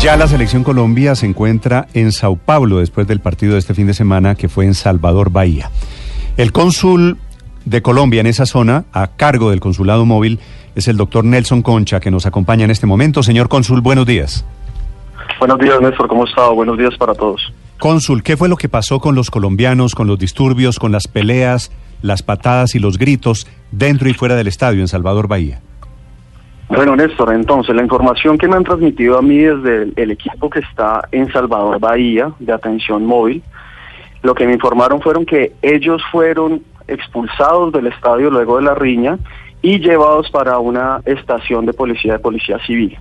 Ya la selección Colombia se encuentra en Sao Paulo después del partido de este fin de semana que fue en Salvador Bahía. El cónsul de Colombia en esa zona, a cargo del consulado móvil, es el doctor Nelson Concha, que nos acompaña en este momento. Señor cónsul, buenos días. Buenos días, Néstor. ¿Cómo está? Buenos días para todos. Cónsul, ¿qué fue lo que pasó con los colombianos, con los disturbios, con las peleas, las patadas y los gritos dentro y fuera del estadio en Salvador Bahía? Bueno, Néstor, entonces la información que me han transmitido a mí desde el, el equipo que está en Salvador Bahía de atención móvil, lo que me informaron fueron que ellos fueron expulsados del estadio luego de la riña y llevados para una estación de policía de policía civil.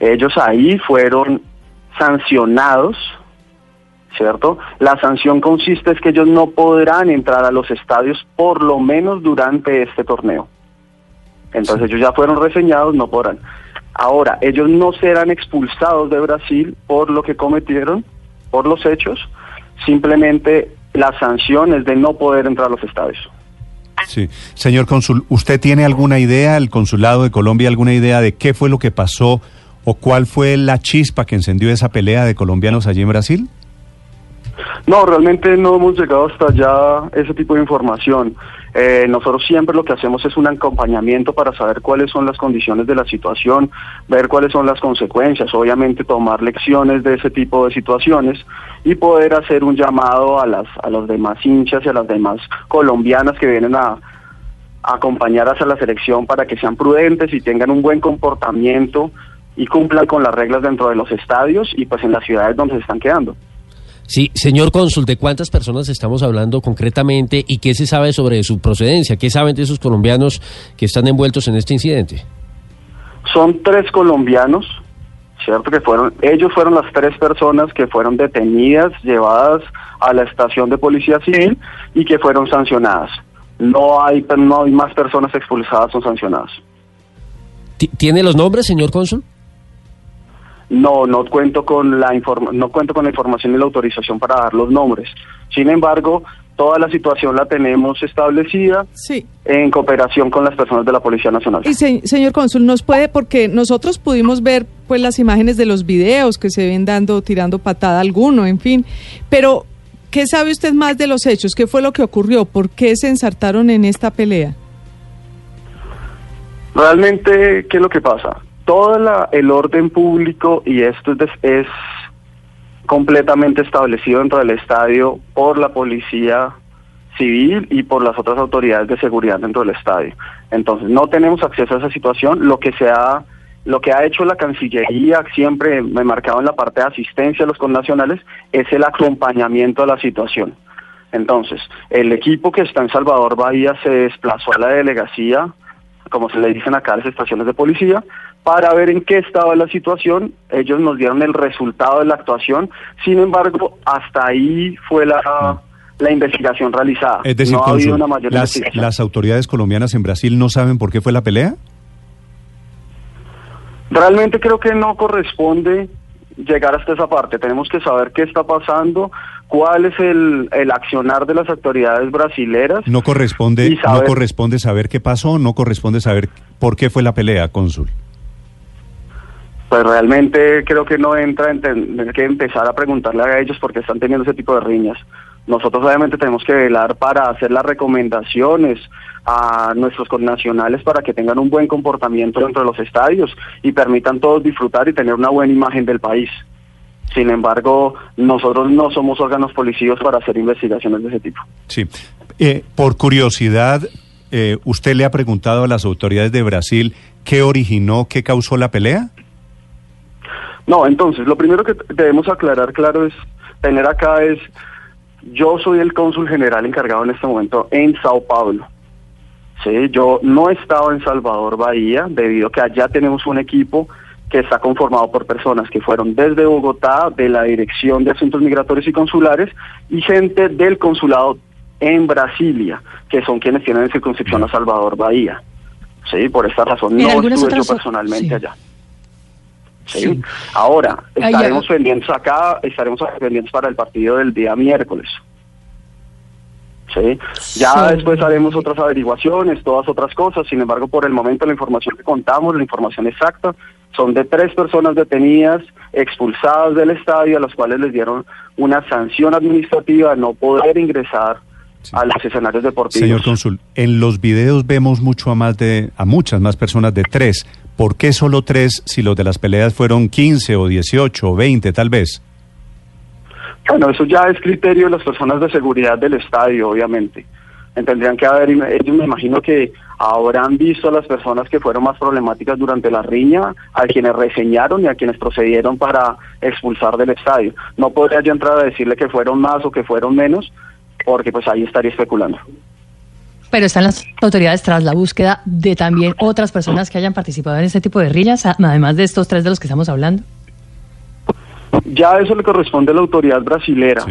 Ellos ahí fueron sancionados, ¿cierto? La sanción consiste es que ellos no podrán entrar a los estadios por lo menos durante este torneo. Entonces ellos ya fueron reseñados, no podrán. Ahora, ellos no serán expulsados de Brasil por lo que cometieron, por los hechos, simplemente la sanción es de no poder entrar a los estadios. Sí. Señor cónsul, ¿usted tiene alguna idea, el consulado de Colombia, alguna idea de qué fue lo que pasó o cuál fue la chispa que encendió esa pelea de colombianos allí en Brasil? No, realmente no hemos llegado hasta allá ese tipo de información. Eh, nosotros siempre lo que hacemos es un acompañamiento para saber cuáles son las condiciones de la situación, ver cuáles son las consecuencias, obviamente tomar lecciones de ese tipo de situaciones y poder hacer un llamado a las a los demás hinchas y a las demás colombianas que vienen a, a acompañar hacia la selección para que sean prudentes y tengan un buen comportamiento y cumplan con las reglas dentro de los estadios y pues en las ciudades donde se están quedando. Sí, señor cónsul, ¿de cuántas personas estamos hablando concretamente y qué se sabe sobre su procedencia? ¿Qué saben de esos colombianos que están envueltos en este incidente? Son tres colombianos, ¿cierto? Que fueron, ellos fueron las tres personas que fueron detenidas, llevadas a la estación de policía civil y que fueron sancionadas. No hay, no hay más personas expulsadas o sancionadas. Ti- ¿Tiene los nombres, señor cónsul? No, no cuento con la informa no cuento con la información y la autorización para dar los nombres. Sin embargo, toda la situación la tenemos establecida Sí. en cooperación con las personas de la Policía Nacional. Y se- señor cónsul, ¿nos puede, porque nosotros pudimos ver pues las imágenes de los videos que se ven dando, tirando patada a alguno, en fin, pero ¿qué sabe usted más de los hechos? ¿Qué fue lo que ocurrió? ¿Por qué se ensartaron en esta pelea? Realmente, ¿qué es lo que pasa? Todo la- el orden público y esto es, es completamente establecido dentro del estadio por la policía civil y por las otras autoridades de seguridad dentro del estadio. Entonces, no tenemos acceso a esa situación. Lo que se ha, lo que ha hecho la Cancillería, siempre me marcado en la parte de asistencia a los connacionales, es el acompañamiento a la situación. Entonces, el equipo que está en Salvador Bahía se desplazó a la delegación como se le dicen acá a las estaciones de policía, para ver en qué estaba la situación. Ellos nos dieron el resultado de la actuación. Sin embargo, hasta ahí fue la, la investigación realizada. Es decir, no ha habido una mayor las, las autoridades colombianas en Brasil no saben por qué fue la pelea. Realmente creo que no corresponde llegar hasta esa parte. Tenemos que saber qué está pasando, cuál es el, el accionar de las autoridades brasileras. No corresponde, no corresponde saber qué pasó, no corresponde saber por qué fue la pelea, cónsul. Pues realmente creo que no entra en tener que empezar a preguntarle a ellos porque están teniendo ese tipo de riñas. Nosotros obviamente tenemos que velar para hacer las recomendaciones a nuestros connacionales para que tengan un buen comportamiento dentro de los estadios y permitan todos disfrutar y tener una buena imagen del país. Sin embargo, nosotros no somos órganos policíos para hacer investigaciones de ese tipo. Sí. Eh, por curiosidad, eh, ¿usted le ha preguntado a las autoridades de Brasil qué originó, qué causó la pelea? No, entonces, lo primero que debemos aclarar, claro, es tener acá es, yo soy el cónsul general encargado en este momento en Sao Paulo. Sí, yo no he estado en Salvador Bahía debido a que allá tenemos un equipo que está conformado por personas que fueron desde Bogotá, de la Dirección de Asuntos Migratorios y Consulares, y gente del consulado en Brasilia, que son quienes tienen en circunscripción a Salvador Bahía. Sí, por esta razón no estuve yo personalmente sí. allá. Sí. Sí. Ahora, estaremos pendientes acá, estaremos pendientes para el partido del día miércoles. Sí. Ya después haremos otras averiguaciones, todas otras cosas. Sin embargo, por el momento la información que contamos, la información exacta, son de tres personas detenidas, expulsadas del estadio, a las cuales les dieron una sanción administrativa de no poder ingresar a los escenarios deportivos. Señor cónsul, en los videos vemos mucho a más de a muchas más personas de tres. ¿Por qué solo tres si los de las peleas fueron 15 o 18 o 20 tal vez? Bueno, eso ya es criterio de las personas de seguridad del estadio, obviamente. Tendrían que haber, ellos me imagino que habrán visto a las personas que fueron más problemáticas durante la riña, a quienes reseñaron y a quienes procedieron para expulsar del estadio. No podría yo entrar a decirle que fueron más o que fueron menos, porque pues ahí estaría especulando. Pero están las autoridades tras la búsqueda de también otras personas que hayan participado en este tipo de rillas, a- además de estos tres de los que estamos hablando. Ya eso le corresponde a la autoridad brasilera.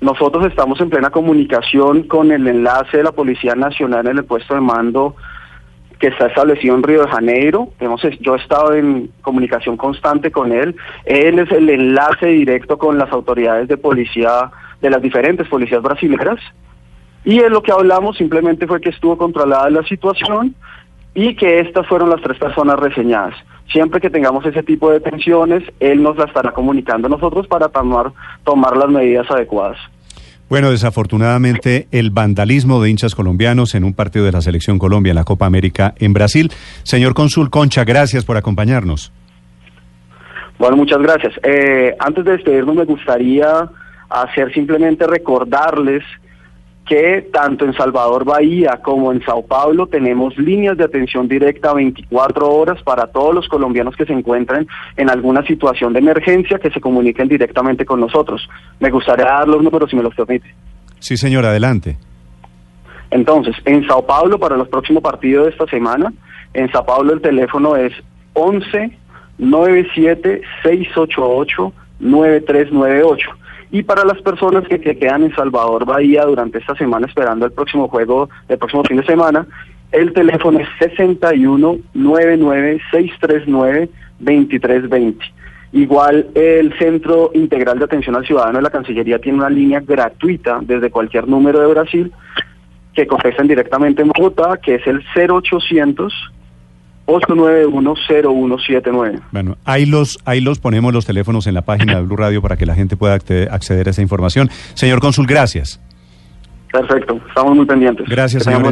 Nosotros estamos en plena comunicación con el enlace de la Policía Nacional en el puesto de mando que está establecido en Río de Janeiro. Hemos, yo he estado en comunicación constante con él. Él es el enlace directo con las autoridades de policía, de las diferentes policías brasileras. Y en lo que hablamos simplemente fue que estuvo controlada la situación y que estas fueron las tres personas reseñadas. Siempre que tengamos ese tipo de tensiones, él nos la estará comunicando a nosotros para tomar, tomar las medidas adecuadas. Bueno, desafortunadamente el vandalismo de hinchas colombianos en un partido de la Selección Colombia en la Copa América en Brasil. Señor cónsul Concha, gracias por acompañarnos. Bueno, muchas gracias. Eh, antes de despedirnos, me gustaría hacer simplemente recordarles que tanto en Salvador Bahía como en Sao Paulo tenemos líneas de atención directa 24 horas para todos los colombianos que se encuentren en alguna situación de emergencia que se comuniquen directamente con nosotros. Me gustaría dar los números si me los permite. Sí, señor, adelante. Entonces, en Sao Paulo, para los próximos partidos de esta semana, en Sao Paulo el teléfono es 11 97 688 9398. Y para las personas que, que quedan en Salvador Bahía durante esta semana esperando el próximo juego, el próximo fin de semana, el teléfono es 61 99 639 2320. Igual el Centro Integral de Atención al Ciudadano de la Cancillería tiene una línea gratuita desde cualquier número de Brasil que contestan directamente en Bogotá, que es el 0800 891-0179. Bueno, ahí los, ahí los ponemos los teléfonos en la página de Blue Radio para que la gente pueda acceder a esa información. Señor cónsul, gracias. Perfecto, estamos muy pendientes. Gracias, señor.